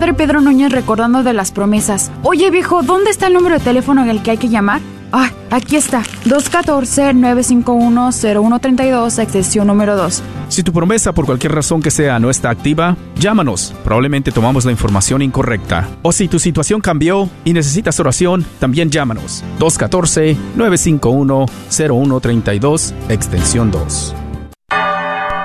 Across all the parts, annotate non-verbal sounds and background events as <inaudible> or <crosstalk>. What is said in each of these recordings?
Padre Pedro Núñez recordando de las promesas. Oye viejo, ¿dónde está el número de teléfono en el que hay que llamar? Ah, aquí está. 214-951-0132, extensión número 2. Si tu promesa por cualquier razón que sea no está activa, llámanos. Probablemente tomamos la información incorrecta. O si tu situación cambió y necesitas oración, también llámanos. 214-951-0132, extensión 2.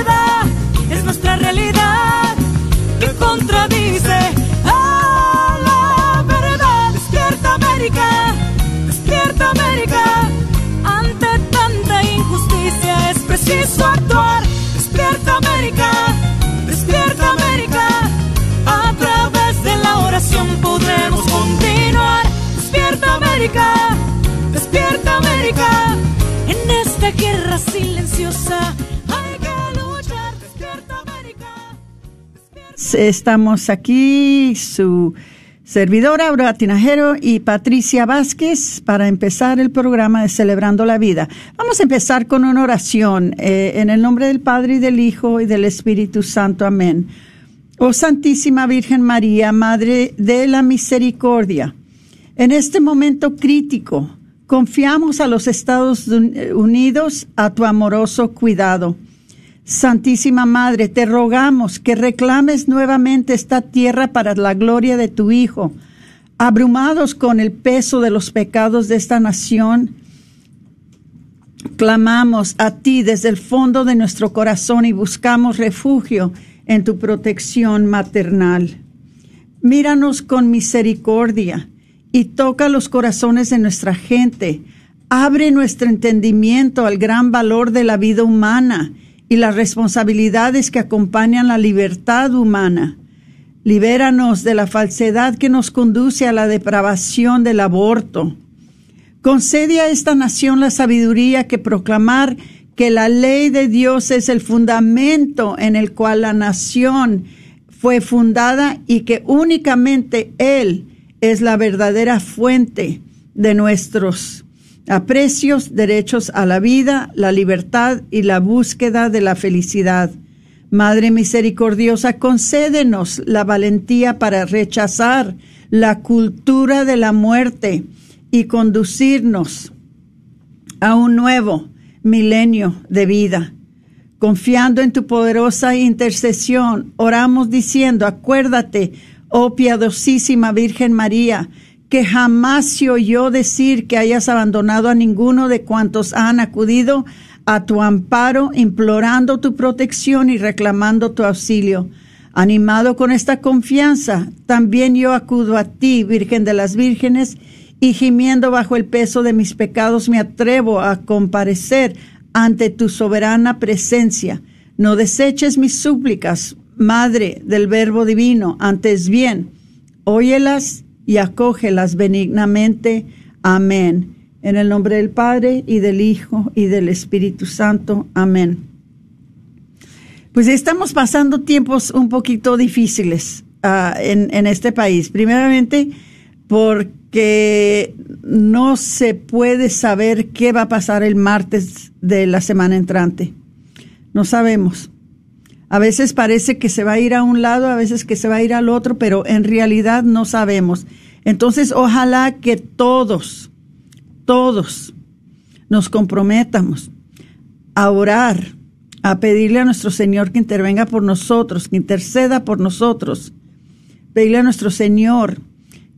es nuestra realidad que contradice a la verdad. Despierta América, despierta América. Ante tanta injusticia es preciso actuar. Despierta América, despierta América. A través de la oración podremos continuar. Despierta América, despierta América. En esta guerra silenciosa. Estamos aquí, su servidora Aurora Tinajero y Patricia Vázquez para empezar el programa de Celebrando la Vida. Vamos a empezar con una oración eh, en el nombre del Padre y del Hijo y del Espíritu Santo. Amén. Oh Santísima Virgen María, Madre de la Misericordia, en este momento crítico, confiamos a los Estados Unidos a tu amoroso cuidado Santísima Madre, te rogamos que reclames nuevamente esta tierra para la gloria de tu Hijo. Abrumados con el peso de los pecados de esta nación, clamamos a ti desde el fondo de nuestro corazón y buscamos refugio en tu protección maternal. Míranos con misericordia y toca los corazones de nuestra gente. Abre nuestro entendimiento al gran valor de la vida humana y las responsabilidades que acompañan la libertad humana. Libéranos de la falsedad que nos conduce a la depravación del aborto. Concede a esta nación la sabiduría que proclamar que la ley de Dios es el fundamento en el cual la nación fue fundada y que únicamente Él es la verdadera fuente de nuestros aprecios, derechos a la vida, la libertad y la búsqueda de la felicidad. Madre misericordiosa, concédenos la valentía para rechazar la cultura de la muerte y conducirnos a un nuevo milenio de vida. Confiando en tu poderosa intercesión, oramos diciendo, acuérdate, oh piadosísima Virgen María, que jamás se oyó decir que hayas abandonado a ninguno de cuantos han acudido a tu amparo, implorando tu protección y reclamando tu auxilio. Animado con esta confianza, también yo acudo a ti, Virgen de las Vírgenes, y gimiendo bajo el peso de mis pecados me atrevo a comparecer ante tu soberana presencia. No deseches mis súplicas, Madre del Verbo Divino, antes bien, óyelas y acógelas benignamente. Amén. En el nombre del Padre y del Hijo y del Espíritu Santo. Amén. Pues estamos pasando tiempos un poquito difíciles ah, en, en este país. Primeramente, porque no se puede saber qué va a pasar el martes de la semana entrante. No sabemos. A veces parece que se va a ir a un lado, a veces que se va a ir al otro, pero en realidad no sabemos. Entonces, ojalá que todos, todos nos comprometamos a orar, a pedirle a nuestro Señor que intervenga por nosotros, que interceda por nosotros. Pedirle a nuestro Señor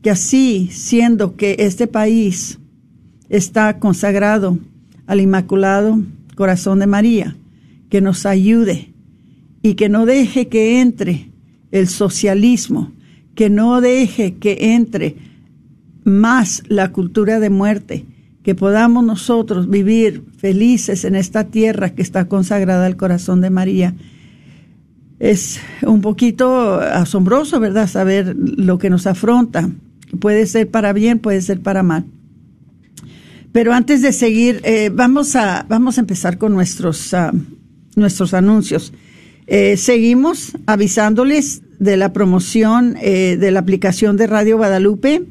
que así, siendo que este país está consagrado al Inmaculado Corazón de María, que nos ayude y que no deje que entre el socialismo, que no deje que entre más la cultura de muerte, que podamos nosotros vivir felices en esta tierra que está consagrada al corazón de María. Es un poquito asombroso, ¿verdad? Saber lo que nos afronta. Puede ser para bien, puede ser para mal. Pero antes de seguir, eh, vamos, a, vamos a empezar con nuestros, ah, nuestros anuncios. Eh, seguimos avisándoles de la promoción eh, de la aplicación de Radio Guadalupe,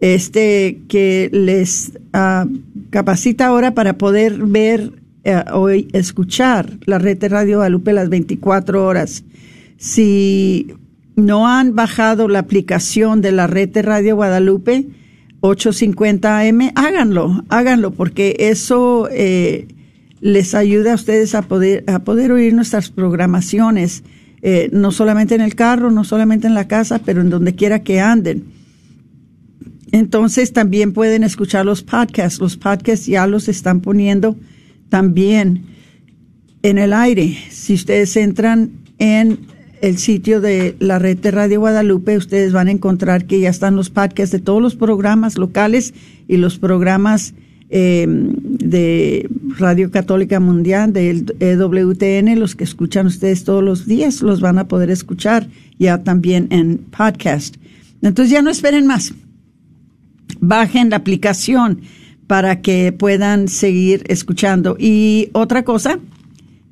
este que les ah, capacita ahora para poder ver eh, o escuchar la red de Radio Guadalupe las 24 horas. Si no han bajado la aplicación de la red de Radio Guadalupe 850 AM, háganlo, háganlo, porque eso les ayuda a ustedes a poder, a poder oír nuestras programaciones, eh, no solamente en el carro, no solamente en la casa, pero en donde quiera que anden. Entonces también pueden escuchar los podcasts. Los podcasts ya los están poniendo también en el aire. Si ustedes entran en el sitio de la red de Radio Guadalupe, ustedes van a encontrar que ya están los podcasts de todos los programas locales y los programas eh, de Radio Católica Mundial, del EWTN, los que escuchan ustedes todos los días, los van a poder escuchar ya también en podcast. Entonces ya no esperen más. Bajen la aplicación para que puedan seguir escuchando. Y otra cosa,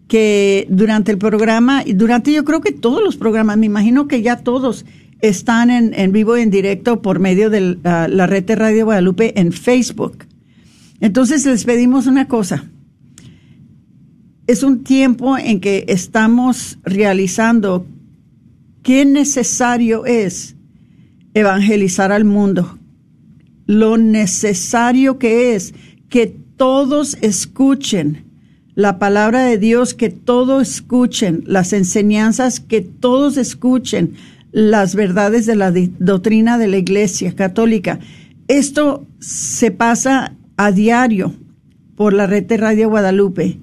que durante el programa, y durante yo creo que todos los programas, me imagino que ya todos están en, vivo y en directo por medio de la red de Radio Guadalupe en Facebook. Entonces les pedimos una cosa. Es un tiempo en que estamos realizando qué necesario es evangelizar al mundo. Lo necesario que es que todos escuchen la palabra de Dios, que todos escuchen las enseñanzas, que todos escuchen las verdades de la doctrina de la Iglesia Católica. Esto se pasa a diario por la red de Radio Guadalupe.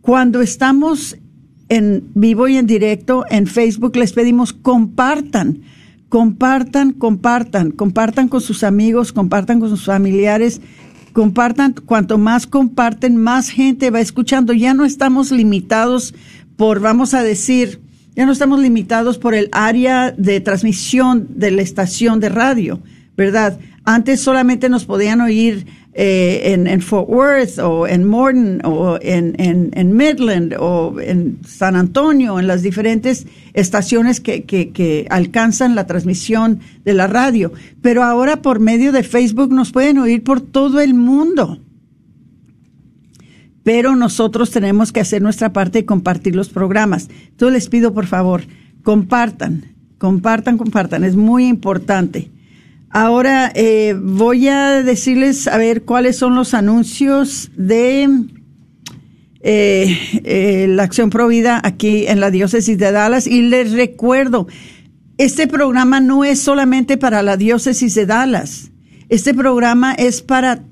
Cuando estamos en vivo y en directo en Facebook, les pedimos compartan, compartan, compartan, compartan con sus amigos, compartan con sus familiares, compartan. Cuanto más comparten, más gente va escuchando. Ya no estamos limitados por, vamos a decir, ya no estamos limitados por el área de transmisión de la estación de radio, ¿verdad? Antes solamente nos podían oír eh, en, Fort Worth o en Morton o en, en, Midland o en San Antonio, en las diferentes estaciones que, que, que, alcanzan la transmisión de la radio. Pero ahora por medio de Facebook nos pueden oír por todo el mundo. Pero nosotros tenemos que hacer nuestra parte y compartir los programas. Entonces les pido por favor, compartan, compartan, compartan. Es muy importante. Ahora eh, voy a decirles a ver cuáles son los anuncios de eh, eh, la Acción Provida aquí en la diócesis de Dallas. Y les recuerdo, este programa no es solamente para la diócesis de Dallas, este programa es para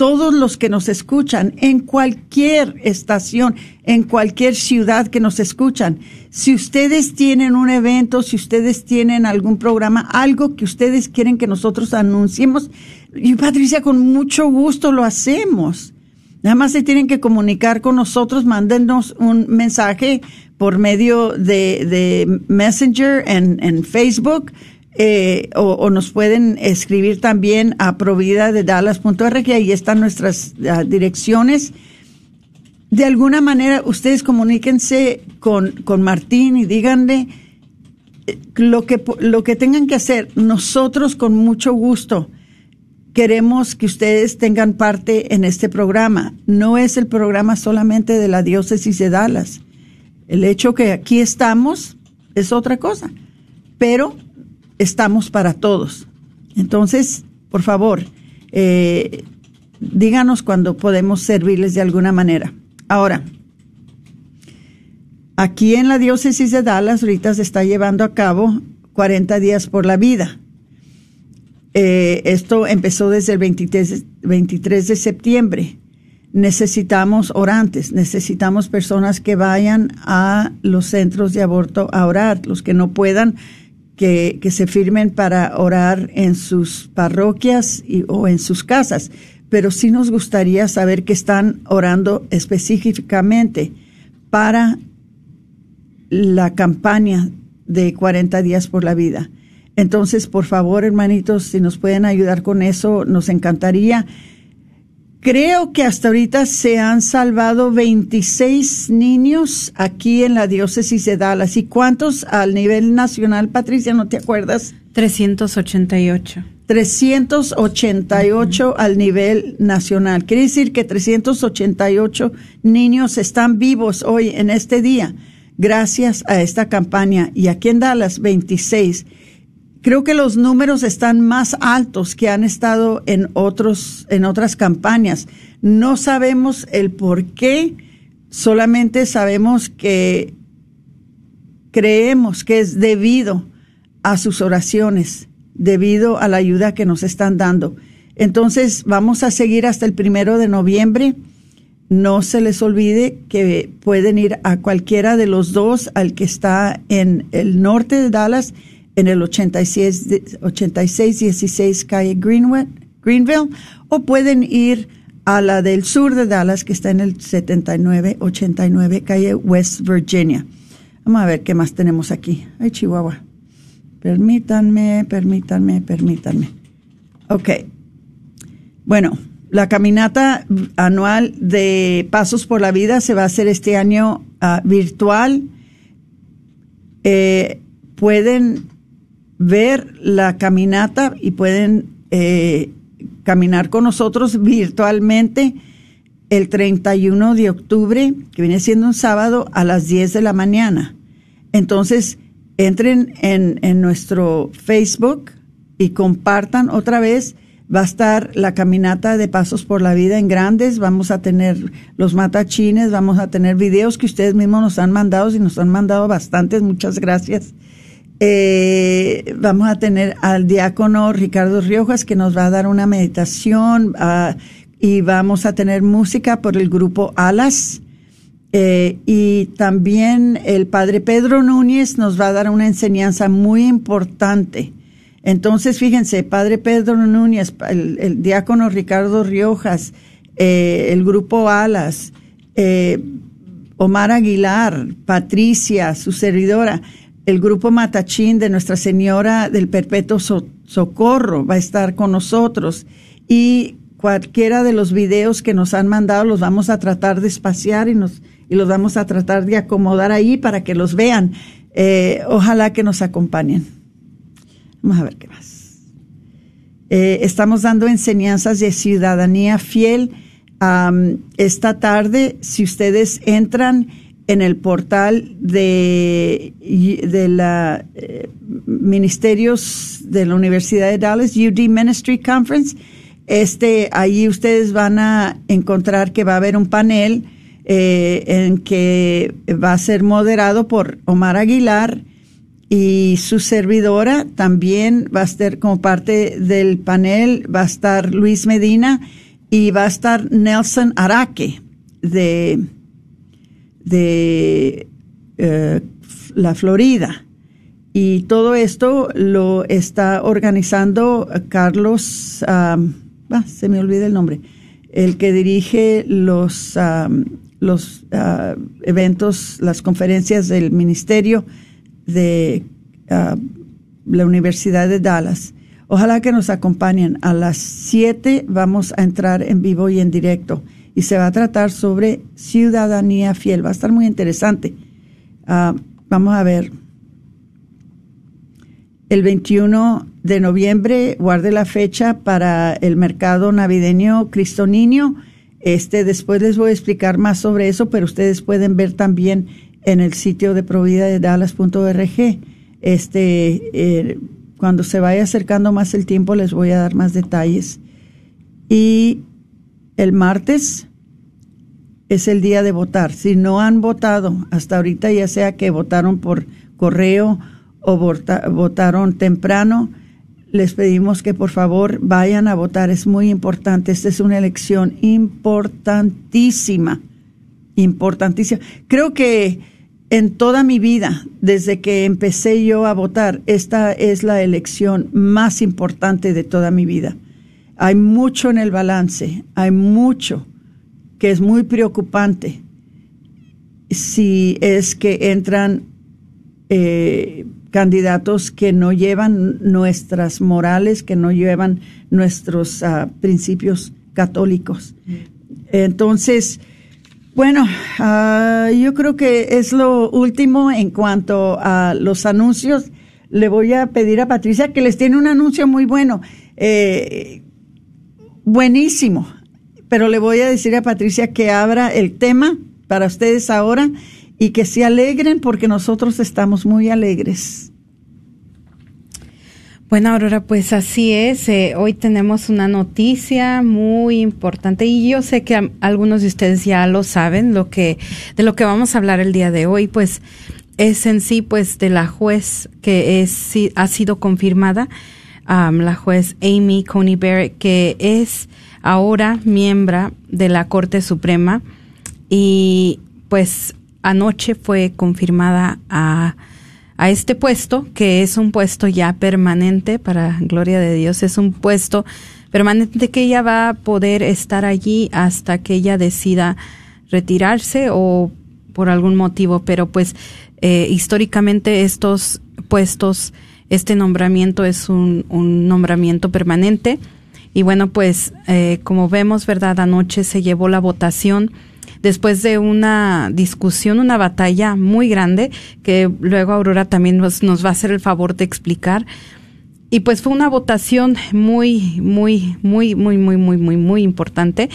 todos los que nos escuchan en cualquier estación, en cualquier ciudad que nos escuchan. Si ustedes tienen un evento, si ustedes tienen algún programa, algo que ustedes quieren que nosotros anunciemos, y Patricia, con mucho gusto lo hacemos. Nada más se tienen que comunicar con nosotros, mándenos un mensaje por medio de, de Messenger en, en Facebook eh, o, nos pueden escribir también a provida de dallas.org y ahí están nuestras ah, direcciones. De alguna manera, ustedes comuníquense con, con Martín y díganle, lo que, lo que tengan que hacer, nosotros con mucho gusto queremos que ustedes tengan parte en este programa. No es el programa solamente de la diócesis de Dallas. El hecho que aquí estamos es otra cosa, pero estamos para todos. Entonces, por favor, eh, díganos cuando podemos servirles de alguna manera. Ahora, aquí en la diócesis de Dallas ahorita se está llevando a cabo 40 días por la vida. Eh, esto empezó desde el 23, 23 de septiembre. Necesitamos orantes, necesitamos personas que vayan a los centros de aborto a orar, los que no puedan, que, se firmen para orar en sus parroquias y, o en sus casas. Pero sí nos gustaría saber que están orando específicamente para la campaña de 40 días por la vida. Entonces, por favor, hermanitos, si nos pueden ayudar con eso, nos encantaría. Creo que hasta ahorita se han salvado 26 niños aquí en la diócesis de Dallas. ¿Y cuántos al nivel nacional, Patricia? ¿No te acuerdas? 388. 388 al nivel nacional. Quiere decir que 388 niños están vivos hoy en este día gracias a esta campaña. Y aquí en Dallas, 26 creo que los números están más altos que han estado en otros en otras campañas. No sabemos el por qué, solamente sabemos que creemos que es debido a sus oraciones, debido a la ayuda que nos están dando. Entonces, vamos a seguir hasta el primero de noviembre. No se les olvide que pueden ir a cualquiera de los dos, al que está en el norte de Dallas en el 86, 8616 calle Greenwood, Greenville o pueden ir a la del sur de Dallas que está en el 7989 calle West Virginia. Vamos a ver qué más tenemos aquí. Ay, Chihuahua. Permítanme, permítanme, permítanme. Ok. Bueno, la caminata anual de Pasos por la Vida se va a hacer este año uh, virtual. Eh, pueden ver la caminata y pueden eh, caminar con nosotros virtualmente el 31 de octubre, que viene siendo un sábado, a las 10 de la mañana. Entonces, entren en, en nuestro Facebook y compartan otra vez. Va a estar la caminata de Pasos por la Vida en Grandes. Vamos a tener los matachines, vamos a tener videos que ustedes mismos nos han mandado y nos han mandado bastantes. Muchas gracias. Eh, vamos a tener al diácono Ricardo Riojas que nos va a dar una meditación uh, y vamos a tener música por el grupo Alas. Eh, y también el padre Pedro Núñez nos va a dar una enseñanza muy importante. Entonces, fíjense, padre Pedro Núñez, el, diácono Ricardo Riojas, eh, el grupo Alas, Omar Aguilar, Patricia, su servidora, el grupo Matachín de Nuestra Señora del Perpetuo Socorro va a estar con nosotros y cualquiera de los videos que nos han mandado los vamos a tratar de espaciar y nos y los vamos a tratar de acomodar ahí para que los vean. Eh, ojalá que nos acompañen. Vamos a ver qué más. Eh, estamos dando enseñanzas de ciudadanía fiel. esta tarde, si ustedes entran en el portal de, de la eh, ministerios de la Universidad de Dallas, UD Ministry Conference. Este, ahí ustedes van a encontrar que va a haber un panel eh, en que va a ser moderado por Omar Aguilar y su servidora también va a estar como parte del panel, va a estar Luis Medina y va a estar Nelson Araque de de eh, la Florida. Y todo esto lo está organizando Carlos, se me olvida el nombre, el que dirige los, los ah, eventos, las conferencias del Ministerio de ah, la Universidad de Dallas. Ojalá que nos acompañen. A las 7 vamos a entrar en vivo y en directo y se va a tratar sobre ciudadanía fiel. Va a estar muy interesante. Ah, vamos a ver. el 21 de noviembre, guarde la fecha para el mercado navideño Cristo Niño. Este, después les voy a explicar más sobre eso, pero ustedes pueden ver también en el sitio de provida de Dallas.org. Este, eh, cuando se vaya acercando más el tiempo, les voy a dar más detalles. Y el martes es el día de votar. Si no han votado hasta ahorita, ya sea que votaron por correo o votaron temprano, les pedimos que por favor vayan a votar. Es muy importante. Esta es una elección importantísima. Importantísima. Creo que en toda mi vida, desde que empecé yo a votar, esta es la elección más importante de toda mi vida. Hay mucho en el balance, hay mucho que es muy preocupante si es que entran eh, candidatos que no llevan nuestras morales, que no llevan nuestros ah, principios católicos. Entonces, bueno, ah, yo creo que es lo último en cuanto a los anuncios. Le voy a pedir a Patricia que les tiene un anuncio muy bueno, eh, buenísimo, pero le voy a decir a Patricia que abra el tema para ustedes ahora y que se alegren porque nosotros estamos muy alegres. Bueno, Aurora, pues así es. Eh, hoy tenemos una noticia muy importante y yo sé que algunos de ustedes ya lo saben, lo que de lo que vamos a hablar el día de hoy, pues es en sí, pues de la juez que es ha sido confirmada, la juez Amy Coney Barrett, que es ahora miembro de la Corte Suprema y pues anoche fue confirmada a, a este puesto, que es un puesto ya permanente, para gloria de Dios, es un puesto permanente que ella va a poder estar allí hasta que ella decida retirarse o por algún motivo, pero pues eh, históricamente estos puestos, este nombramiento es un, nombramiento permanente. Y bueno, pues eh, como vemos, ¿verdad? Anoche se llevó la votación después de una discusión, una batalla muy grande, que luego Aurora también nos, va a hacer el favor de explicar. Y pues fue una votación muy, muy, muy, muy, muy, muy, muy, muy importante.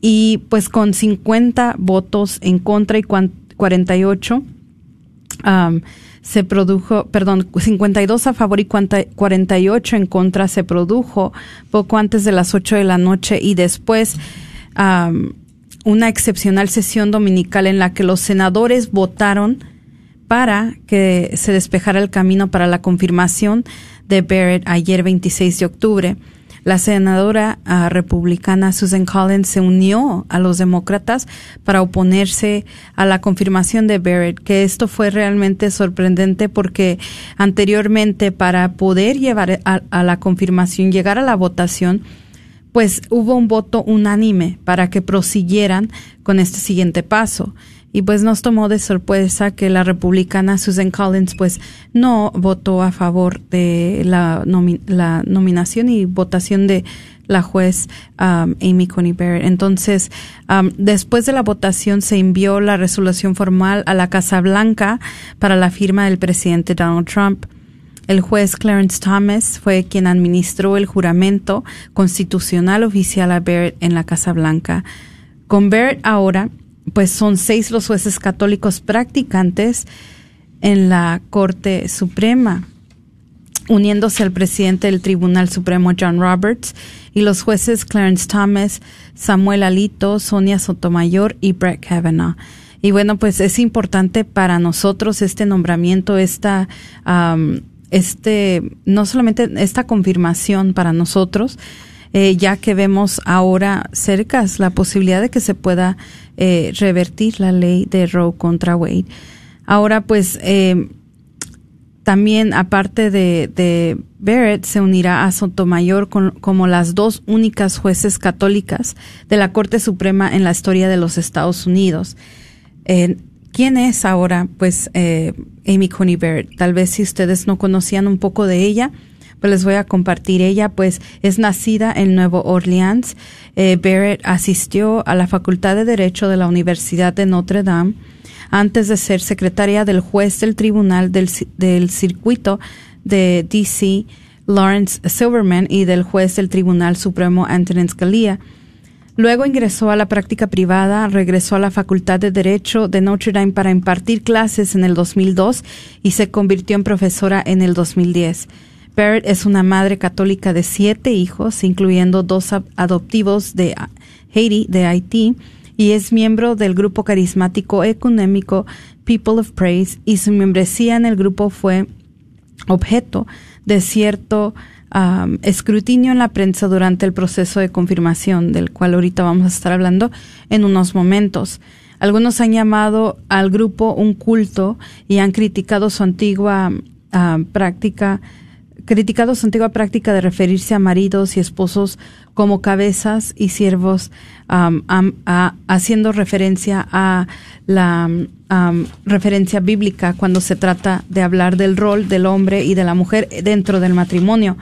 Y pues con 50 votos en contra y 48 um, se produjo, perdón, 52 a favor y 48 en contra se produjo poco antes de las 8 de la noche y después una excepcional sesión dominical en la que los senadores votaron para que se despejara el camino para la confirmación de Barrett ayer 26 de octubre. La senadora ah, republicana Susan Collins se unió a los demócratas para oponerse a la confirmación de Barrett, que esto fue realmente sorprendente porque anteriormente para poder llevar a la confirmación, llegar a la votación, pues hubo un voto unánime para que prosiguieran con este siguiente paso. Y pues nos tomó de sorpresa que la republicana Susan Collins pues no votó a favor de la, la nominación y votación de la juez um, Amy Coney Barrett. Entonces, um, después de la votación se envió la resolución formal a la Casa Blanca para la firma del presidente Donald Trump. El juez Clarence Thomas fue quien administró el juramento constitucional oficial a Barrett en la Casa Blanca. Con Barrett ahora, pues son seis los jueces católicos practicantes en la Corte Suprema, uniéndose al presidente del Tribunal Supremo John Roberts y los jueces Clarence Thomas, Samuel Alito, Sonia Sotomayor y Brett Kavanaugh. Y bueno, pues es importante para nosotros este nombramiento, esta este, no solamente esta confirmación para nosotros, eh, ya que vemos ahora cerca la posibilidad de que se pueda eh, revertir la ley de Roe contra Wade. Ahora, pues, eh, también, aparte de, de, Barrett, se unirá a Sotomayor como las dos únicas jueces católicas de la Corte Suprema en la historia de los Estados Unidos. ¿Quién es ahora, pues, eh, Amy Coney Barrett? Tal vez si ustedes no conocían un poco de ella, pues les voy a compartir. Ella, pues, es nacida en Nuevo Orleans. Eh, Barrett asistió a la Facultad de Derecho de la Universidad de Notre Dame antes de ser secretaria del juez del Tribunal del, del Circuito de DC, Lawrence Silverman, y del juez del Tribunal Supremo, Antonin Scalia. Luego ingresó a la práctica privada, regresó a la Facultad de Derecho de Notre Dame para impartir clases en el 2002 y se convirtió en profesora en el 2010. Barrett es una madre católica de siete hijos, incluyendo dos adoptivos de Haiti, de Haití, y es miembro del grupo carismático económico People of Praise y su membresía en el grupo fue objeto de cierto escrutinio en la prensa durante el proceso de confirmación, del cual ahorita vamos a estar hablando en unos momentos. Algunos han llamado al grupo un culto y han criticado su antigua práctica criticado su antigua práctica de referirse a maridos y esposos como cabezas y siervos, haciendo referencia a la referencia bíblica cuando se trata de hablar del rol del hombre y de la mujer dentro del matrimonio.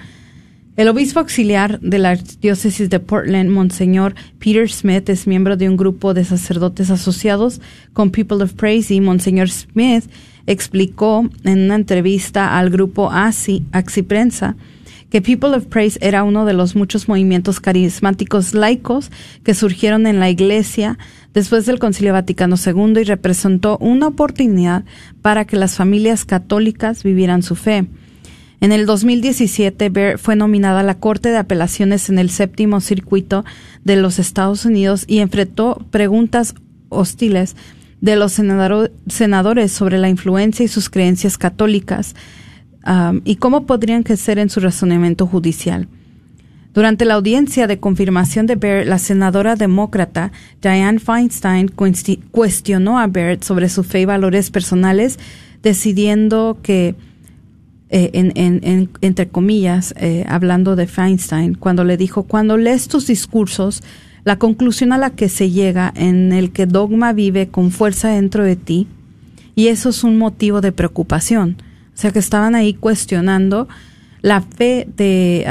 El obispo auxiliar de la diócesis de Portland, Monseñor Peter Smith, es miembro de un grupo de sacerdotes asociados con People of Praise y Monseñor Smith explicó en una entrevista al grupo ASI, Prensa, que People of Praise era uno de los muchos movimientos carismáticos laicos que surgieron en la Iglesia después del Concilio Vaticano II y representó una oportunidad para que las familias católicas vivieran su fe. En el 2017, Bear fue nominada a la Corte de Apelaciones en el séptimo circuito de los Estados Unidos y enfrentó preguntas hostiles de los senadores sobre la influencia y sus creencias católicas y cómo podrían crecer en su razonamiento judicial. Durante la audiencia de confirmación de Barrett, la senadora demócrata Dianne Feinstein cuestionó a Barrett sobre su fe y valores personales, decidiendo que, eh, en, entre comillas, eh, hablando de Feinstein, cuando le dijo, cuando lees tus discursos, la conclusión a la que se llega en el que dogma vive con fuerza dentro de ti, y eso es un motivo de preocupación. O sea que estaban ahí cuestionando la fe de,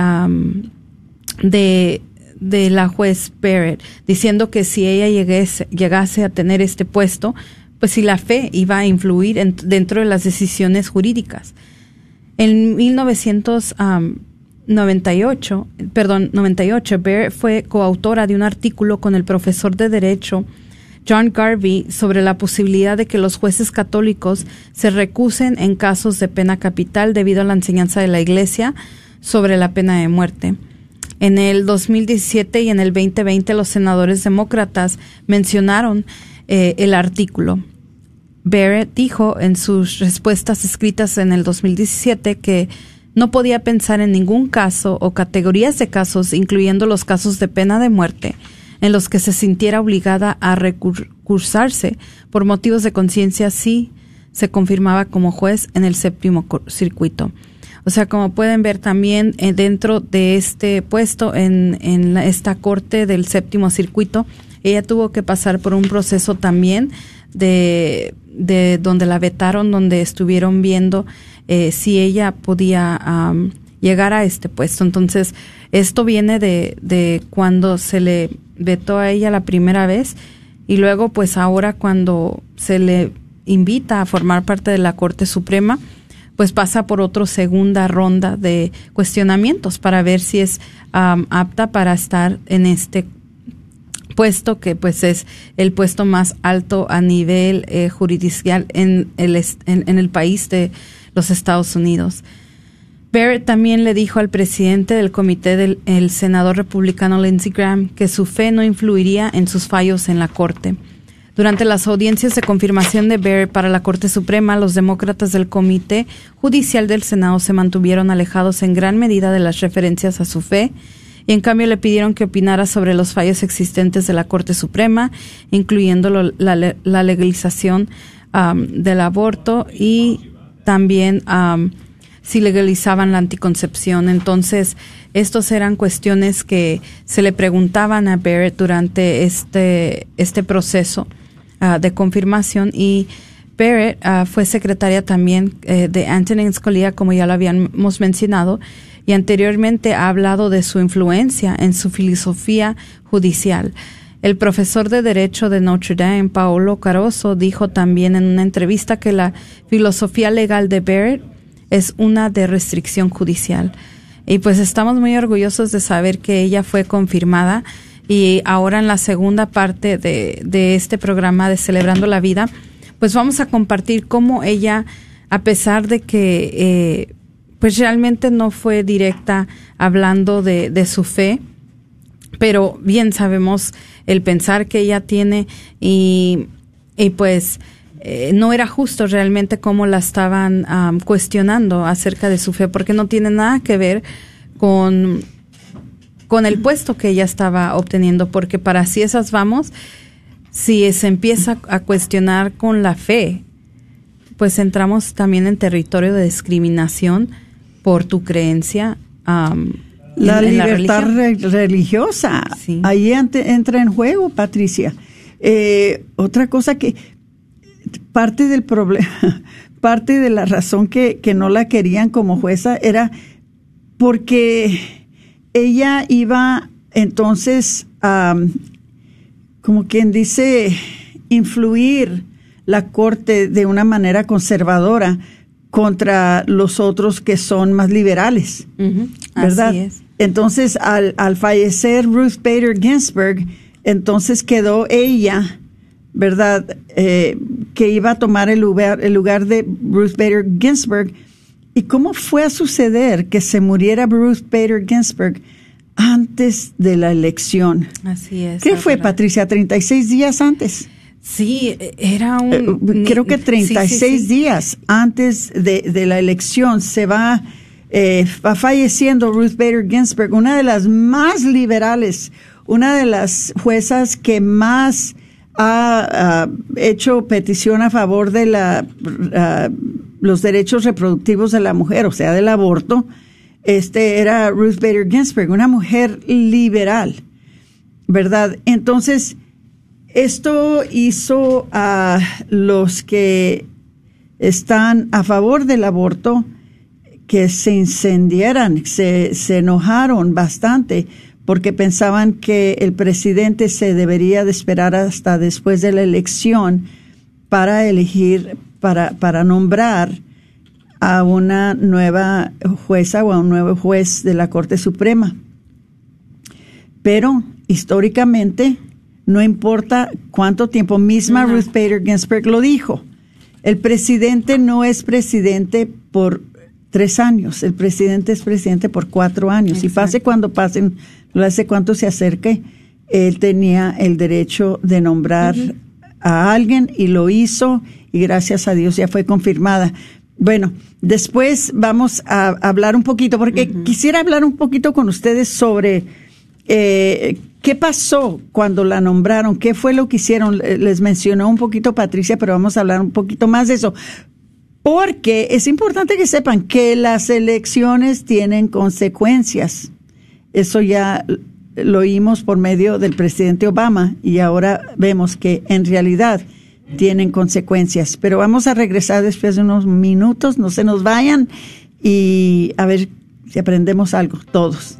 de, la juez Barrett, diciendo que si ella llegase, llegase a tener este puesto, pues si la fe iba a influir dentro de las decisiones jurídicas. En 1900, 98, perdón, 98, Bear fue coautora de un artículo con el profesor de Derecho John Garvey sobre la posibilidad de que los jueces católicos se recusen en casos de pena capital debido a la enseñanza de la Iglesia sobre la pena de muerte. En el 2017 y en el 2020 los senadores demócratas mencionaron eh, el artículo. Barrett dijo en sus respuestas escritas en el 2017 que no podía pensar en ningún caso o categorías de casos, incluyendo los casos de pena de muerte, en los que se sintiera obligada a recursarse por motivos de conciencia si se confirmaba como juez en el séptimo circuito. O sea, como pueden ver también eh, dentro de este puesto en, esta corte del séptimo circuito, ella tuvo que pasar por un proceso también de, de donde la vetaron, donde estuvieron viendo eh, si ella podía llegar a este puesto. Entonces, esto viene de, de cuando se le vetó a ella la primera vez y luego, pues ahora cuando se le invita a formar parte de la Corte Suprema, pues pasa por otra segunda ronda de cuestionamientos para ver si es apta para estar en este puesto que pues es el puesto más alto a nivel eh, en el, en el país de, los Estados Unidos. Barrett también le dijo al presidente del comité del el senador republicano Lindsey Graham que su fe no influiría en sus fallos en la Corte. Durante las audiencias de confirmación de Barrett para la Corte Suprema, los demócratas del Comité Judicial del Senado se mantuvieron alejados en gran medida de las referencias a su fe y en cambio le pidieron que opinara sobre los fallos existentes de la Corte Suprema, incluyendo la, legalización del aborto y también si legalizaban la anticoncepción. Entonces, estos eran cuestiones que se le preguntaban a Barrett durante este, este proceso ah, de confirmación y Barrett ah, fue secretaria también eh, de Antonin Scalia, como ya lo habíamos mencionado, y anteriormente ha hablado de su influencia en su filosofía judicial. El profesor de Derecho de Notre Dame, Paolo Caroso, dijo también en una entrevista que la filosofía legal de Barrett es una de restricción judicial. Y pues estamos muy orgullosos de saber que ella fue confirmada y ahora en la segunda parte de, de este programa de Celebrando la Vida, pues vamos a compartir cómo ella, a pesar de que eh, pues realmente no fue directa hablando de, de su fe, pero bien sabemos el pensar que ella tiene y, y pues eh, no era justo realmente cómo la estaban cuestionando acerca de su fe, porque no tiene nada que ver con, con el puesto que ella estaba obteniendo, porque para si esas vamos, si se empieza a cuestionar con la fe, pues entramos también en territorio de discriminación por tu creencia. La en- en libertad re- religiosa. Sí. Ahí ante- entra en juego, Patricia. Eh, otra cosa que parte del problema, <laughs> parte de la razón que, que no la querían como jueza era porque ella iba entonces a, como quien dice, influir la corte de una manera conservadora contra los otros que son más liberales. ¿verdad? Así es. Entonces, al, al fallecer Ruth Bader Ginsburg, entonces quedó ella, ¿verdad? Eh, que iba a tomar el lugar, el lugar de Ruth Bader Ginsburg. ¿Y cómo fue a suceder que se muriera Ruth Bader Ginsburg antes de la elección? Así es. ¿Qué fue, verdad. Patricia? ¿36 días antes? Sí, era un... Eh, creo que sí, sí, 36 sí. días antes de, de la elección se va, eh, va falleciendo Ruth Bader Ginsburg, una de las más liberales, una de las juezas que más ha hecho petición a favor de la, ah, los derechos reproductivos de la mujer, o sea, del aborto. Este era Ruth Bader Ginsburg, una mujer liberal, ¿verdad? Entonces, esto hizo a los que están a favor del aborto que se incendiaran, se, se enojaron bastante porque pensaban que el presidente se debería de esperar hasta después de la elección para elegir, para, para nombrar a una nueva jueza o a un nuevo juez de la Corte Suprema. Pero históricamente, no importa cuánto tiempo, misma. Ruth Bader Ginsburg lo dijo, el presidente no es presidente por tres años, el presidente es presidente por cuatro años. Y pase cuando pasen, no hace cuánto se acerque, él tenía el derecho de nombrar a alguien y lo hizo y gracias a Dios ya fue confirmada. Bueno, después vamos a hablar un poquito, porque quisiera hablar un poquito con ustedes sobre eh, qué pasó cuando la nombraron, qué fue lo que hicieron. Eh, Les mencionó un poquito Patricia, pero vamos a hablar un poquito más de eso. Porque es importante que sepan que las elecciones tienen consecuencias. Eso ya lo oímos por medio del presidente Obama y ahora vemos que en realidad tienen consecuencias. Pero vamos a regresar después de unos minutos, no se nos vayan y a ver si aprendemos algo todos.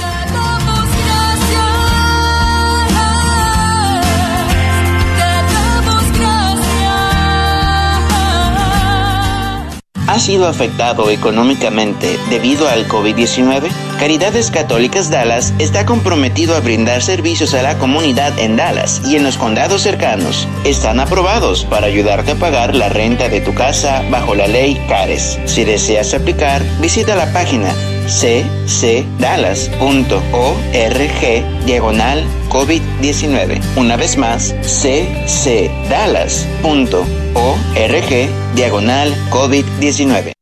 Ha sido afectado económicamente debido al COVID-19? Caridades Católicas Dallas está comprometido a brindar servicios a la comunidad en Dallas y en los condados cercanos. Están aprobados para ayudarte a pagar la renta de tu casa bajo la ley CARES. Si deseas aplicar, visita la página ccdallas.org diagonal COVID-19. Una vez más, ccdallas.org diagonal COVID-19.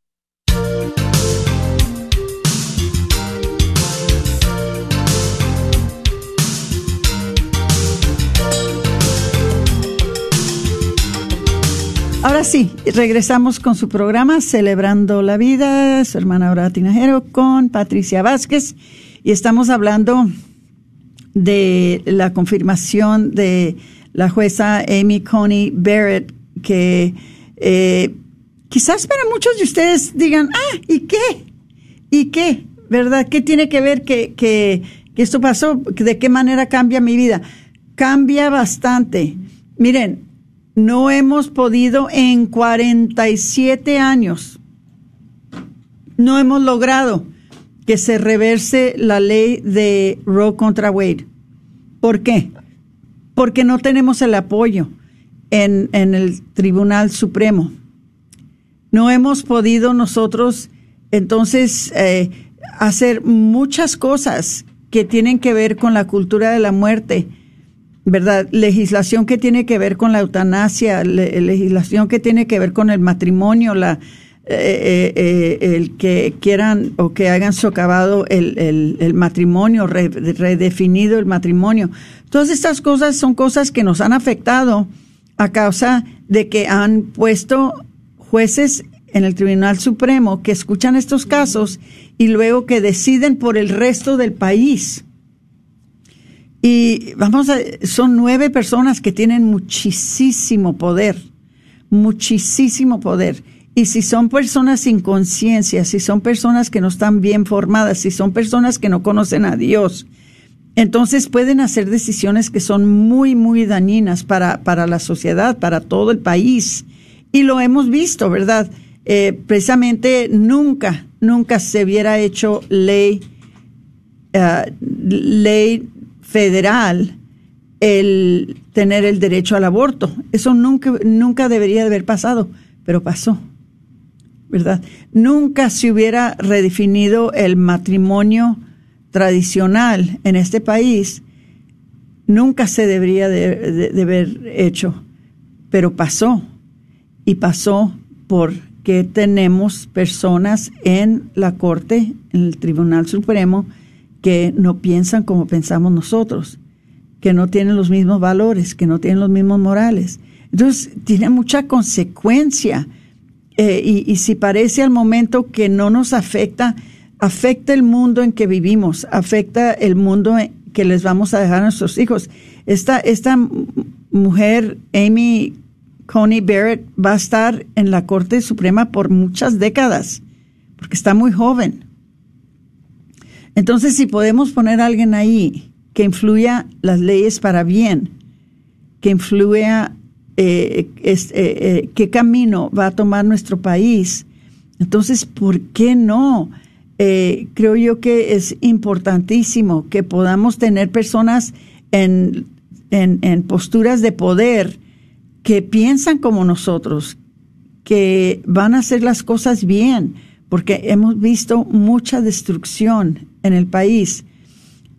Sí, regresamos con su programa Celebrando la Vida, su hermana Aura Tinajero con Patricia Vázquez y estamos hablando de la confirmación de la jueza Amy Coney Barrett que eh, quizás para muchos de ustedes digan, ah, ¿y qué? ¿Y qué? ¿Verdad? ¿Qué tiene que ver que, que, que esto pasó? ¿De qué manera cambia mi vida? Cambia bastante. Miren, no hemos podido en 47 años, no hemos logrado que se reverse la ley de Roe contra Wade. ¿Por qué? Porque no tenemos el apoyo en, el Tribunal Supremo. No hemos podido nosotros entonces eh, hacer muchas cosas que tienen que ver con la cultura de la muerte ¿verdad? Legislación que tiene que ver con la eutanasia, legislación que tiene que ver con el matrimonio, la, eh, eh, eh, el que quieran o que hayan socavado el, el, matrimonio, redefinido el matrimonio. Todas estas cosas son cosas que nos han afectado a causa de que han puesto jueces en el Tribunal Supremo que escuchan estos casos y luego que deciden por el resto del país. Y vamos a, son nueve personas que tienen muchísimo poder, muchísimo poder. Y si son personas sin conciencia, si son personas que no están bien formadas, si son personas que no conocen a Dios, entonces pueden hacer decisiones que son muy, muy dañinas para, para la sociedad, para todo el país. Y lo hemos visto, ¿verdad? Eh, precisamente nunca, nunca se hubiera hecho ley, uh, ley federal el tener el derecho al aborto. Eso nunca, nunca debería de haber pasado, pero pasó, ¿verdad? Nunca se hubiera redefinido el matrimonio tradicional en este país, nunca se debería de, de haber hecho, pero pasó. Y pasó porque tenemos personas en la Corte, en el Tribunal Supremo, que no piensan como pensamos nosotros, que no tienen los mismos valores, que no tienen los mismos morales. Entonces, tiene mucha consecuencia. Eh, y, y, si parece al momento que no nos afecta, afecta el mundo en que vivimos, afecta el mundo que les vamos a dejar a nuestros hijos. Esta, esta mujer, Amy Coney Barrett va a estar en la Corte Suprema por muchas décadas, porque está muy joven. Entonces, si podemos poner a alguien ahí que influya las leyes para bien, que influya eh, eh, eh, qué camino va a tomar nuestro país, entonces, ¿por qué no? creo yo que es importantísimo que podamos tener personas en, en posturas de poder que piensan como nosotros, que van a hacer las cosas bien, porque hemos visto mucha destrucción en el país.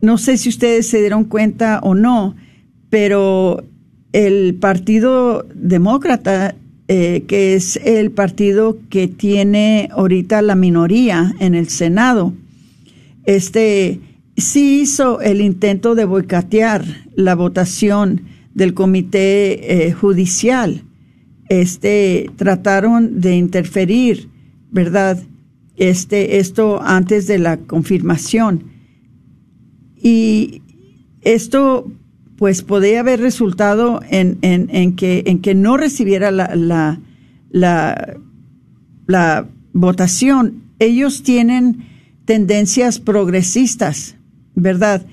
No sé si ustedes se dieron cuenta o no, pero el Partido Demócrata, eh, que es el partido que tiene ahorita la minoría en el Senado, este sí hizo el intento de boicotear la votación del comité eh, judicial. Este trataron de interferir, ¿verdad? Este, esto antes de la confirmación. Y esto pues podría haber resultado en, que, no recibiera la, la votación. Ellos tienen tendencias progresistas, ¿verdad?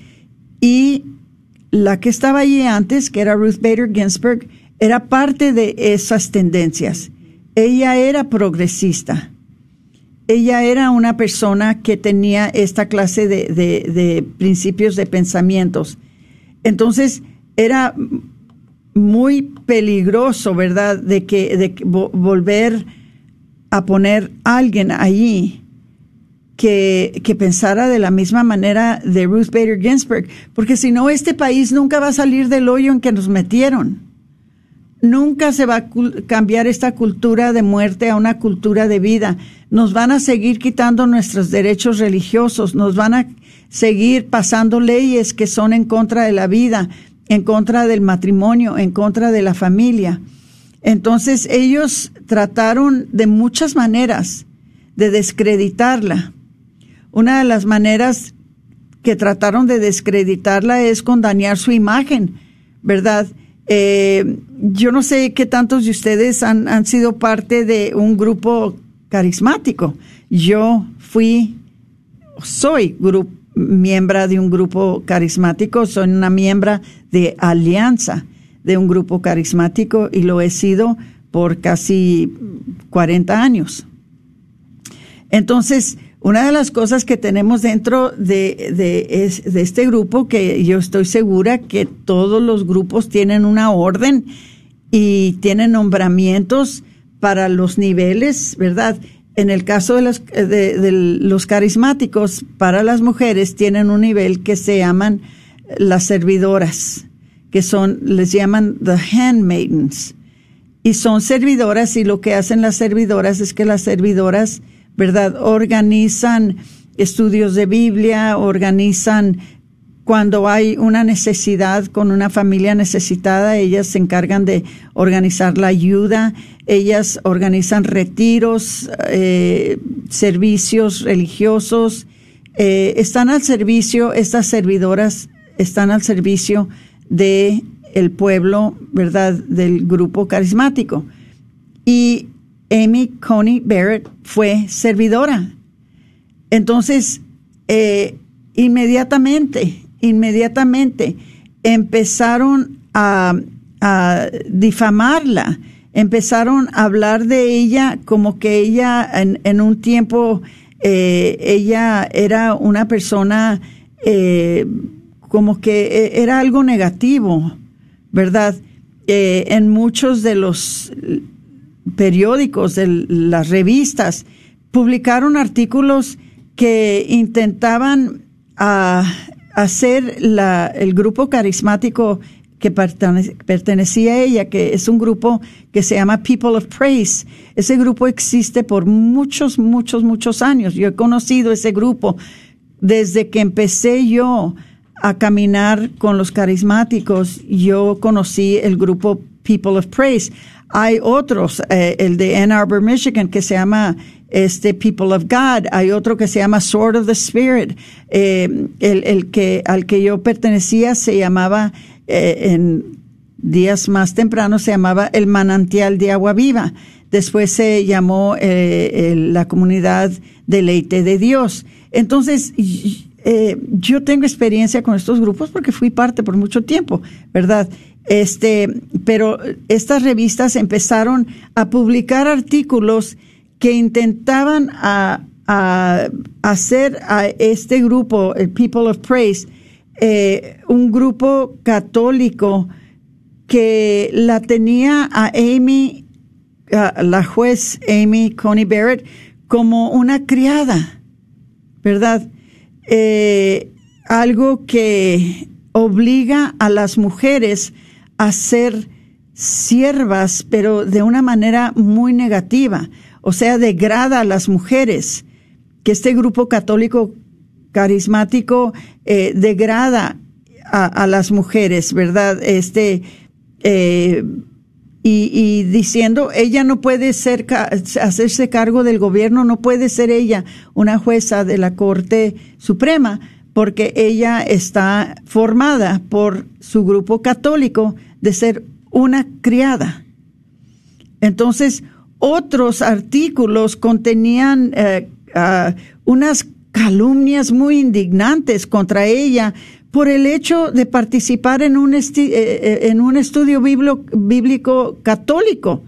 Y la que estaba allí antes, que era Ruth Bader Ginsburg, era parte de esas tendencias. Ella era progresista. Ella era una persona que tenía esta clase de, de, principios de pensamientos. Entonces, era muy peligroso, ¿verdad?, de que, de volver a poner a alguien allí que, que, pensara de la misma manera de Ruth Bader Ginsburg, porque si no, este país nunca va a salir del hoyo en que nos metieron. Nunca se va a cambiar esta cultura de muerte a una cultura de vida. Nos van a seguir quitando nuestros derechos religiosos, nos van a seguir pasando leyes que son en contra de la vida, en contra del matrimonio, en contra de la familia. Entonces ellos trataron de muchas maneras de descreditarla una de las maneras que trataron de descreditarla es con dañar su imagen, ¿verdad? Eh, yo no sé qué tantos de ustedes han, sido parte de un grupo carismático. Yo fui, soy miembro de un grupo carismático, soy una miembro de Alianza de un grupo carismático y lo he sido por casi 40 años. Entonces, una de las cosas que tenemos dentro de, de, este grupo, que yo estoy segura que todos los grupos tienen una orden y tienen nombramientos para los niveles, ¿verdad? En el caso de los, de, los carismáticos, para las mujeres tienen un nivel que se llaman las servidoras, que son, les llaman the handmaidens. Y son servidoras y lo que hacen las servidoras es que las servidoras ¿verdad? Organizan estudios de Biblia, organizan cuando hay una necesidad con una familia necesitada, ellas se encargan de organizar la ayuda, ellas organizan retiros, eh, servicios religiosos, eh, están al servicio, estas servidoras están al servicio de el pueblo, ¿verdad?, del grupo carismático. Y Amy Coney Barrett fue servidora. Entonces, eh, inmediatamente, inmediatamente empezaron a, difamarla, empezaron a hablar de ella como que ella en, un tiempo, eh, ella era una persona eh, como que era algo negativo, ¿verdad? en muchos de los periódicos, de las revistas, publicaron artículos que intentaban ah, hacer la, el grupo carismático que pertenecía a ella, que es un grupo que se llama People of Praise. Ese grupo existe por muchos, muchos, muchos años. Yo he conocido ese grupo desde que empecé yo a caminar con los carismáticos. Yo conocí el grupo People of Praise. Hay otros, eh, el de Ann Arbor, Michigan, que se llama este People of God. Hay otro que se llama Sword of the Spirit. Eh, el, el, que al que yo pertenecía se llamaba eh, en días más temprano se llamaba el manantial de agua viva. Después se llamó la comunidad deleite de Dios. Entonces, yo tengo experiencia con estos grupos porque fui parte por mucho tiempo, ¿verdad? Este, pero estas revistas empezaron a publicar artículos que intentaban a, hacer a este grupo, el People of Praise, eh, un grupo católico que la tenía a Amy, la juez Amy Coney Barrett, como una criada, ¿verdad? Eh, algo que obliga a las mujeres a ser siervas, pero de una manera muy negativa, o sea, degrada a las mujeres, que este grupo católico carismático eh, degrada a, las mujeres, ¿verdad? Este, eh, y, diciendo, ella no puede ser, hacerse cargo del gobierno, no puede ser ella una jueza de la Corte Suprema, porque ella está formada por su grupo católico de ser una criada. Entonces, otros artículos contenían eh, ah, unas calumnias muy indignantes contra ella por el hecho de participar en un, eh, eh, en un estudio bíblico católico,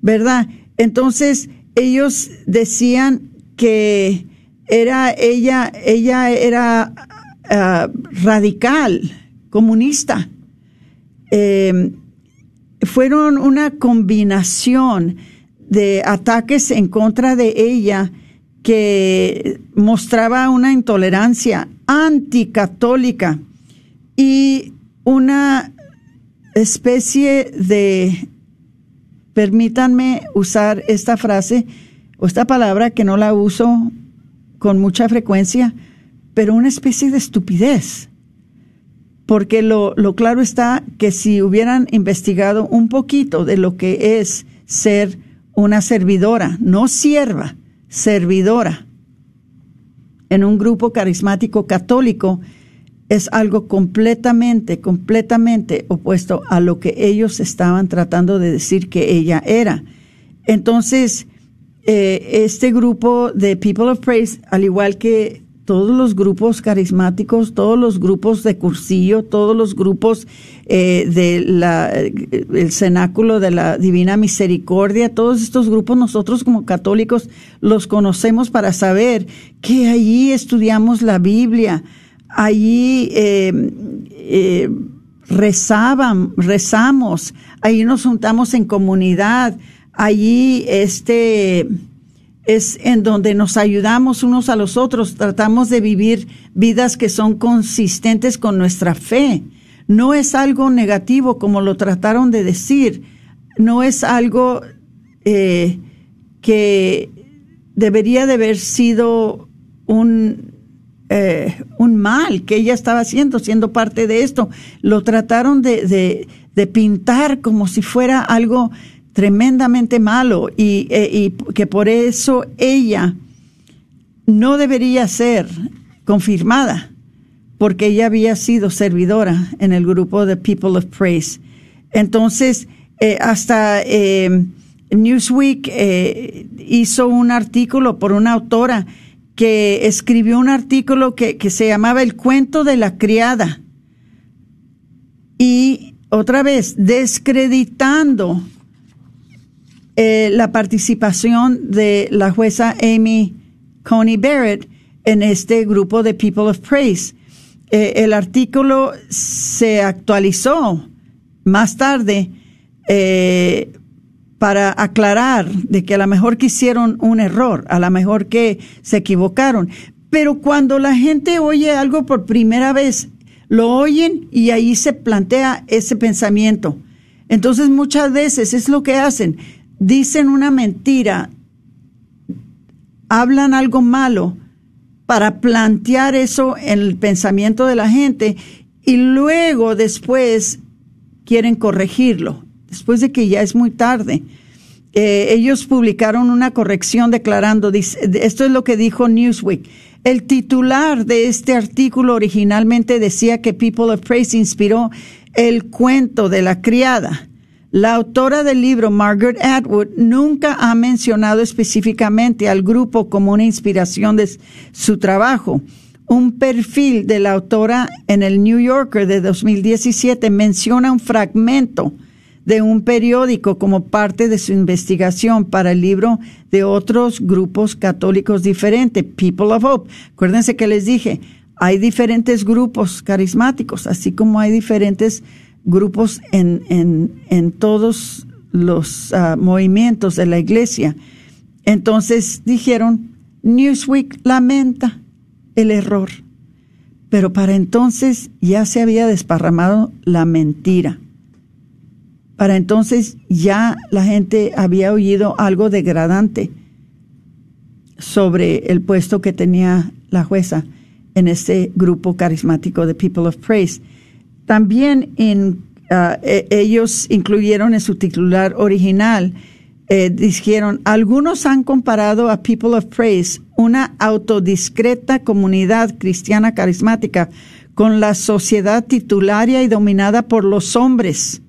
¿verdad? Entonces, ellos decían que era ella, ella era ah, radical, comunista. Em, fueron una combinación de ataques en contra de ella que mostraba una intolerancia anticatólica y una especie de, permítanme usar esta frase o esta palabra que no la uso con mucha frecuencia, pero una especie de estupidez. Porque lo, lo claro está que si hubieran investigado un poquito de lo que es ser una servidora, no sierva, servidora, en un grupo carismático católico es algo completamente, completamente opuesto a lo que ellos estaban tratando de decir que ella era. Entonces, eh, este grupo de People of Praise, al igual que todos los grupos carismáticos, todos los grupos de cursillo, todos los grupos eh, del cenáculo de la Divina Misericordia, todos estos grupos nosotros como católicos los conocemos para saber que allí estudiamos la Biblia, allí eh, eh, rezaban, rezamos, allí nos juntamos en comunidad, allí este es en donde nos ayudamos unos a los otros, tratamos de vivir vidas que son consistentes con nuestra fe. No es algo negativo como lo trataron de decir, no es algo eh, que debería de haber sido un, eh, un mal que ella estaba haciendo, siendo parte de esto. Lo trataron de, de pintar como si fuera algo tremendamente malo y, eh, y, que por eso ella no debería ser confirmada porque ella había sido servidora en el grupo de People of Praise. Entonces, eh, hasta eh, Newsweek hizo un artículo por una autora que escribió un artículo que, que se llamaba El cuento de la criada. Y otra vez, descreditando eh, la participación de la jueza Amy Coney Barrett en este grupo de People of Praise. Eh, el artículo se actualizó más tarde eh, para aclarar de que a lo mejor que hicieron un error, a lo mejor que se equivocaron. Pero cuando la gente oye algo por primera vez, lo oyen y ahí se plantea ese pensamiento. Entonces muchas veces es lo que hacen dicen una mentira, hablan algo malo para plantear eso en el pensamiento de la gente y luego después quieren corregirlo, después de que ya es muy tarde. Eh, ellos publicaron una corrección declarando, esto es lo que dijo Newsweek, el titular de este artículo originalmente decía que People of Praise inspiró el cuento de la criada. La autora del libro, Margaret Atwood, nunca ha mencionado específicamente al grupo como una inspiración de su trabajo. Un perfil de la autora en el New Yorker de 2017 menciona un fragmento de un periódico como parte de su investigación para el libro de otros grupos católicos diferentes, People of Hope. Acuérdense que les dije, hay diferentes grupos carismáticos, así como hay diferentes grupos en, en, todos los ah, movimientos de la iglesia. Entonces dijeron, Newsweek lamenta el error, pero para entonces ya se había desparramado la mentira. Para entonces ya la gente había oído algo degradante sobre el puesto que tenía la jueza en ese grupo carismático de People of Praise. También ah, e, ellos incluyeron en su titular original, eh, dijeron, algunos han comparado a People of Praise, una autodiscreta comunidad cristiana carismática, con la sociedad titularia y dominada por los hombres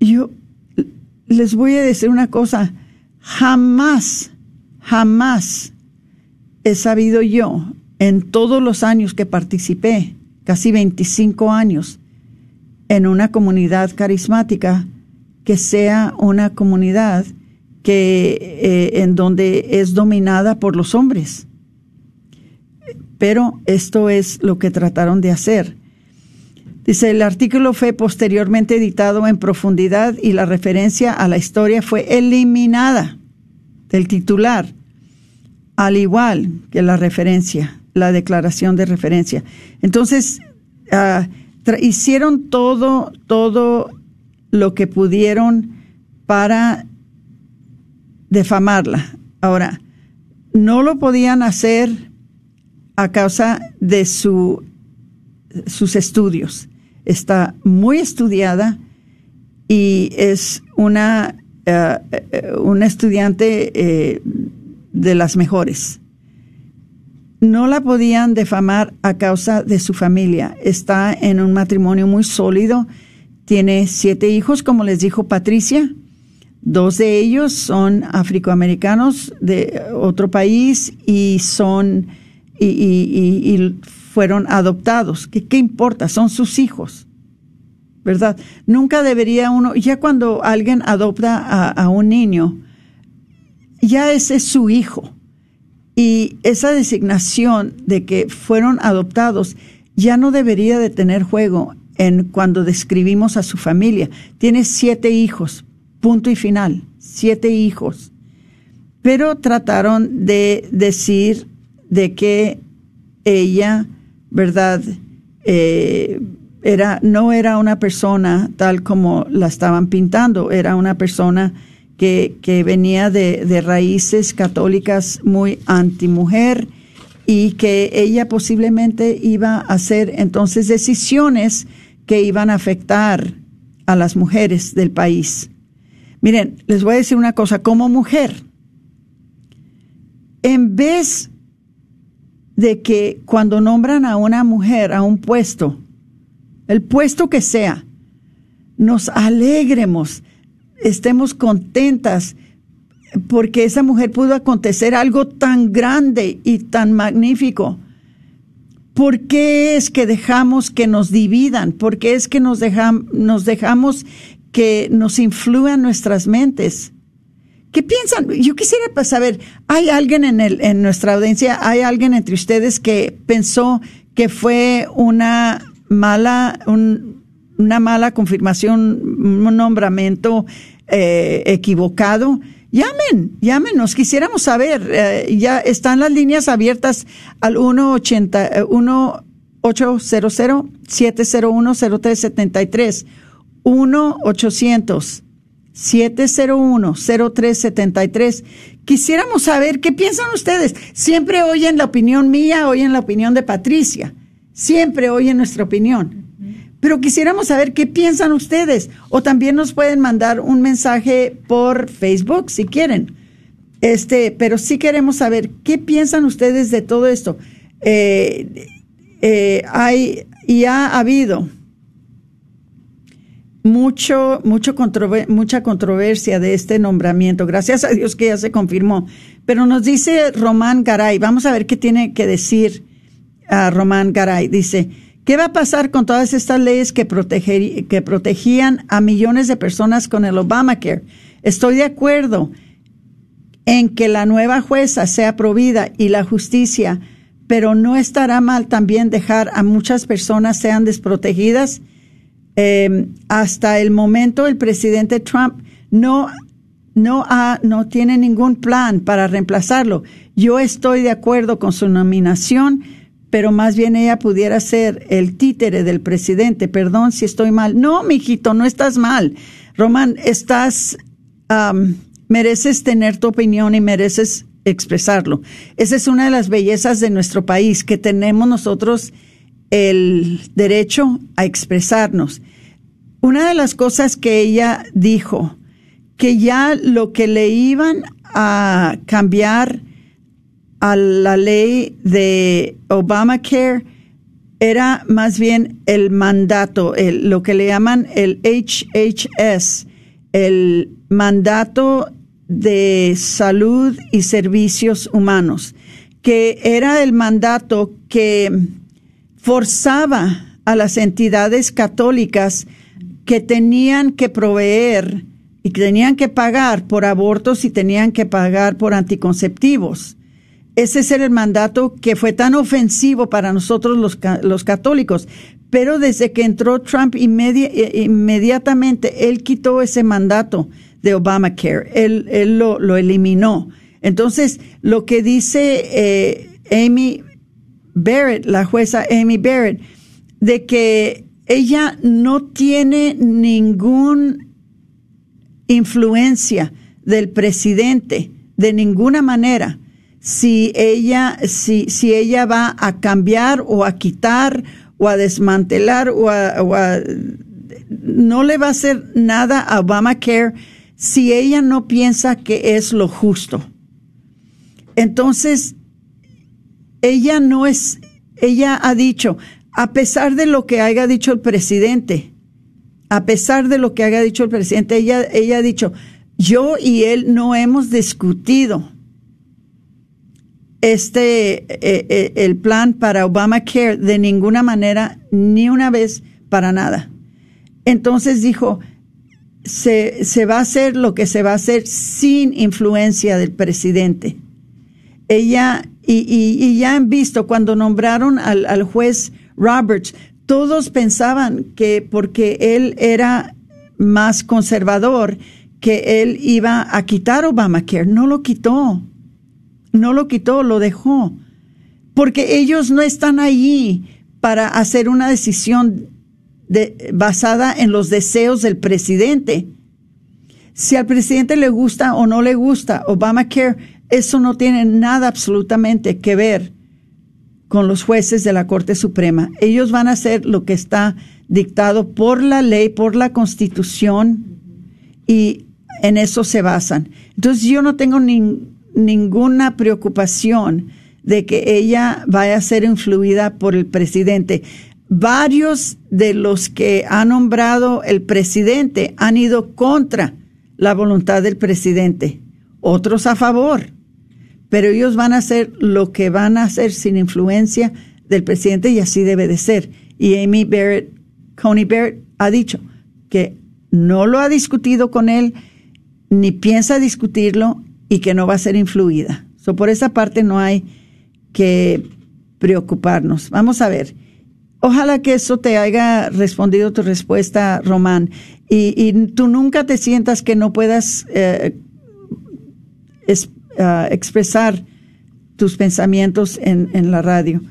yo les voy a decir una cosa, jamás, jamás he sabido yo, en todos los años que participé, casi 25 años, en una comunidad carismática, que sea una comunidad que eh, en donde es dominada por los hombres. Pero esto es lo que trataron de hacer. Dice, el artículo fue posteriormente editado en profundidad y la referencia a la historia fue eliminada del titular, al igual que la referencia, la declaración de referencia. Entonces, ah, hicieron todo, todo lo que pudieron para defamarla. Ahora, no lo podían hacer a causa de su, sus estudios está muy estudiada y es una, eh, eh, una estudiante eh, de las mejores. No la podían defamar a causa de su familia. Está en un matrimonio muy sólido. Tiene siete hijos, como les dijo Patricia. Dos de ellos son afroamericanos de otro país y son y, fueron adoptados. ¿Qué, ¿Qué importa? Son sus hijos. ¿Verdad? Nunca debería uno, ya cuando alguien adopta a, un niño, ya ese es su hijo. Y esa designación de que fueron adoptados ya no debería de tener juego en cuando describimos a su familia. Tiene siete hijos, punto y final, siete hijos. Pero trataron de decir de que ella ¿verdad? Eh, era, no era una persona tal como la estaban pintando, era una persona que, venía de, de raíces católicas muy antimujer y que ella posiblemente iba a hacer entonces decisiones que iban a afectar a las mujeres del país. Miren, les voy a decir una cosa, como mujer, en vez de que cuando nombran a una mujer a un puesto, el puesto que sea, nos alegremos, estemos contentas, porque esa mujer pudo acontecer algo tan grande y tan magnífico. ¿Por qué es que dejamos que nos dividan? ¿Por qué es que nos, nos dejamos que nos influyan nuestras mentes? ¿Qué piensan? Yo quisiera pues, saber, ¿hay alguien en, el, en nuestra audiencia, hay alguien entre ustedes que pensó que fue una mala, una mala confirmación, un nombramiento eh, equivocado? Llamen, llámenos, quisiéramos saber. Eh, ya están las líneas abiertas al 180, 1 800 701 0373 1 800 701-0373. Quisiéramos saber qué piensan ustedes. Siempre oyen la opinión mía, oyen la opinión de Patricia. Siempre oyen nuestra opinión. Pero quisiéramos saber qué piensan ustedes. O también nos pueden mandar un mensaje por Facebook si quieren. Este, pero sí queremos saber qué piensan ustedes de todo esto. Eh, eh, hay, y ha habido mucho, mucho mucha controversia de este nombramiento. Gracias a Dios que ya se confirmó. Pero nos dice Román Garay, vamos a ver qué tiene que decir a Román Garay. Dice, ¿qué va a pasar con todas estas leyes que, que protegían a millones de personas con el Obamacare? Estoy de acuerdo en que la nueva jueza sea provida y la justicia, pero no estará mal también dejar a muchas personas sean desprotegidas Em, hasta el momento el presidente Trump no, no, ha, no tiene ningún plan para reemplazarlo. Yo estoy de acuerdo con su nominación, pero más bien ella pudiera ser el títere del presidente. Perdón si estoy mal. No, mijito, no estás mal. Román, estás, mereces tener tu opinión y mereces expresarlo. Esa es una de las bellezas de nuestro país, que tenemos nosotros el derecho a expresarnos. Una de las cosas que ella dijo, que ya lo que le iban a cambiar a la ley de Obamacare era más bien el mandato, lo que le llaman el HHS, el mandato de salud y servicios humanos, que era el mandato que forzaba a las entidades católicas que tenían que proveer y que tenían que pagar por abortos y tenían que pagar por anticonceptivos. Ese es el mandato que fue tan ofensivo para nosotros los, los católicos. Pero desde que entró Trump eh, inmediatamente, él quitó ese mandato de Obamacare. Él, lo eliminó. Entonces, lo que dice eh, Amy Barrett, la jueza Amy Barrett, de que ella no tiene ninguna influencia del presidente de ninguna manera si ella si, si ella va a cambiar o a quitar o a desmantelar o a, no le va a hacer nada a Obamacare si ella no piensa que es lo justo. Entonces, ella no es, ella ha dicho, a pesar de lo que haya dicho el presidente, a pesar de lo que haya dicho el presidente, ella, ella ha dicho, yo y él no hemos discutido este, eh, eh, el plan para Obamacare de ninguna manera, ni una vez, para nada. Entonces dijo, se, se va a hacer lo que se va a hacer sin influencia del presidente. Ella y, ya han visto cuando nombraron al, juez Roberts, todos pensaban que porque él era más conservador, que él iba a quitar Obamacare. No lo quitó. No lo quitó, lo dejó. Porque ellos no están allí para hacer una decisión basada en los deseos del presidente. Si al presidente le gusta o no le gusta Obamacare, eso no tiene nada absolutamente que ver con los jueces de la Corte Suprema. Ellos van a hacer lo que está dictado por la ley, por la Constitución, y en eso se basan. Entonces yo no tengo ninguna preocupación de que ella vaya a ser influida por el presidente. Varios de los que ha nombrado el presidente han ido contra la voluntad del presidente, otros a favor pero ellos van a hacer lo que van a hacer sin influencia del presidente y así debe de ser. Y Amy Barrett, Coney Barrett, ha dicho que no lo ha discutido con él, ni piensa discutirlo y que no va a ser influida. So, por esa parte no hay que preocuparnos. Vamos a ver. Ojalá que eso te haya respondido tu respuesta, Román. Y, tú nunca te sientas que no puedas eh, Uh, expresar tus pensamientos en, en la radio.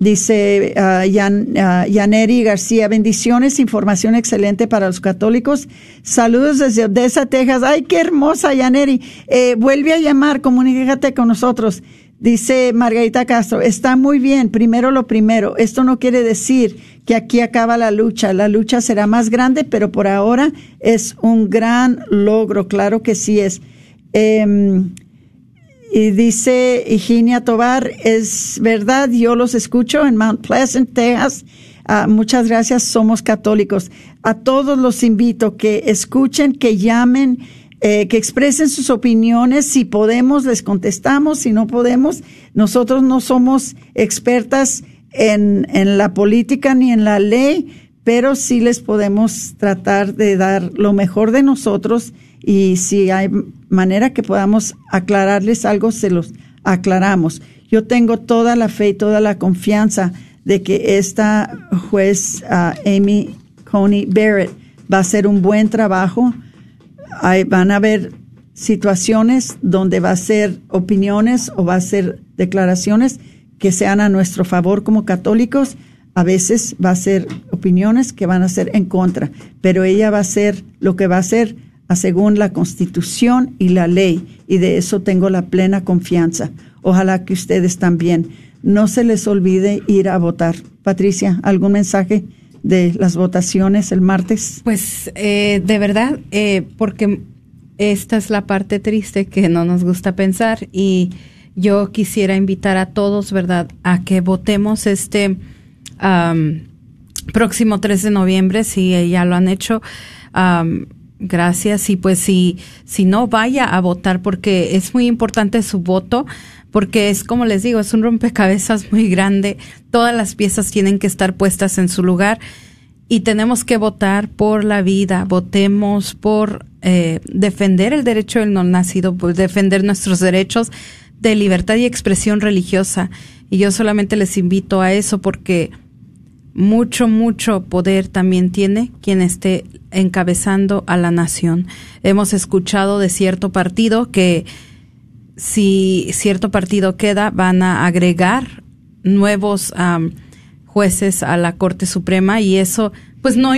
Dice uh, uh, Yaneri García, bendiciones, información excelente para los católicos. Saludos desde Odessa, Texas. Ay, qué hermosa Yaneri. Eh, vuelve a llamar, comunícate con nosotros. Dice Margarita Castro, está muy bien, primero lo primero. Esto no quiere decir que aquí acaba la lucha. La lucha será más grande, pero por ahora es un gran logro, claro que sí es. Eh, y dice Higinia Tobar, es verdad, yo los escucho en Mount Pleasant, Texas. Ah, muchas gracias, somos católicos. A todos los invito que escuchen, que llamen, eh, que expresen sus opiniones. Si podemos, les contestamos. Si no podemos, nosotros no somos expertas en, en la política ni en la ley, pero sí les podemos tratar de dar lo mejor de nosotros y si hay manera que podamos aclararles algo, se los aclaramos. Yo tengo toda la fe y toda la confianza de que esta juez uh, Amy Coney Barrett va a hacer un buen trabajo. Van a haber situaciones donde va a ser opiniones o va a ser declaraciones que sean a nuestro favor como católicos. A veces va a ser opiniones que van a ser en contra, pero ella va a hacer lo que va a hacer según la Constitución y la ley, y de eso tengo la plena confianza. Ojalá que ustedes también no se les olvide ir a votar. Patricia, ¿algún mensaje de las votaciones el martes? Pues eh, de verdad, eh, porque esta es la parte triste que no nos gusta pensar y yo quisiera invitar a todos, ¿verdad?, a que votemos este próximo 3 de noviembre, si ya lo han hecho. Gracias. Y pues si, si no, vaya a votar porque es muy importante su voto porque es como les digo, es un rompecabezas muy grande, todas las piezas tienen que estar puestas en su lugar y tenemos que votar por la vida, votemos por eh, defender el derecho del no nacido, por defender nuestros derechos de libertad y expresión religiosa. Y yo solamente les invito a eso porque mucho, mucho poder también tiene quien esté encabezando a la nación. Hemos escuchado de cierto partido que si cierto partido queda, van a agregar nuevos jueces a la Corte Suprema y eso pues no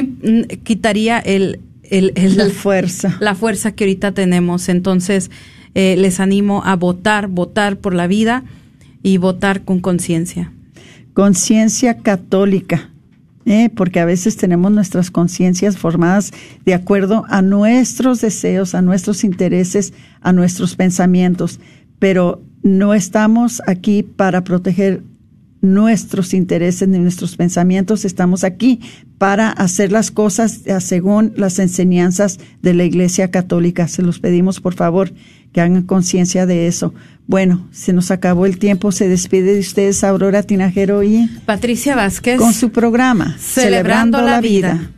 quitaría el, el, la fuerza. La fuerza que ahorita tenemos. Entonces, eh, les animo a votar, votar por la vida y votar con conciencia. Conciencia católica. ¿Eh? porque a veces tenemos nuestras conciencias formadas de acuerdo a nuestros deseos, a nuestros intereses, a nuestros pensamientos, pero no estamos aquí para proteger nuestros intereses ni nuestros pensamientos, estamos aquí para hacer las cosas según las enseñanzas de la Iglesia Católica. Se los pedimos, por favor, que hagan conciencia de eso. Bueno, se nos acabó el tiempo. Se despide de ustedes Aurora Tinajero y Patricia Vázquez con su programa Celebrando, la, vida.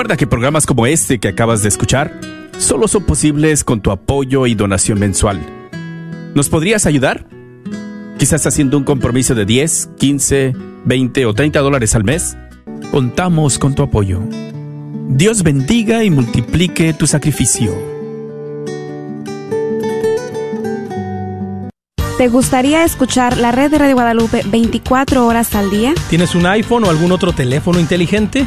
Recuerda que programas como este que acabas de escuchar solo son posibles con tu apoyo y donación mensual. ¿Nos podrías ayudar? Quizás haciendo un compromiso de 10, 15, 20 o 30 dólares al mes. Contamos con tu apoyo. Dios bendiga y multiplique tu sacrificio. ¿Te gustaría escuchar la red de Radio Guadalupe 24 horas al día? ¿Tienes un iPhone o algún otro teléfono inteligente?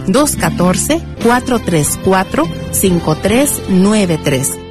214-434-5393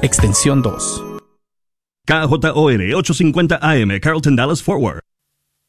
extensión 2. KJOR 850 AM, Carlton Dallas Forward.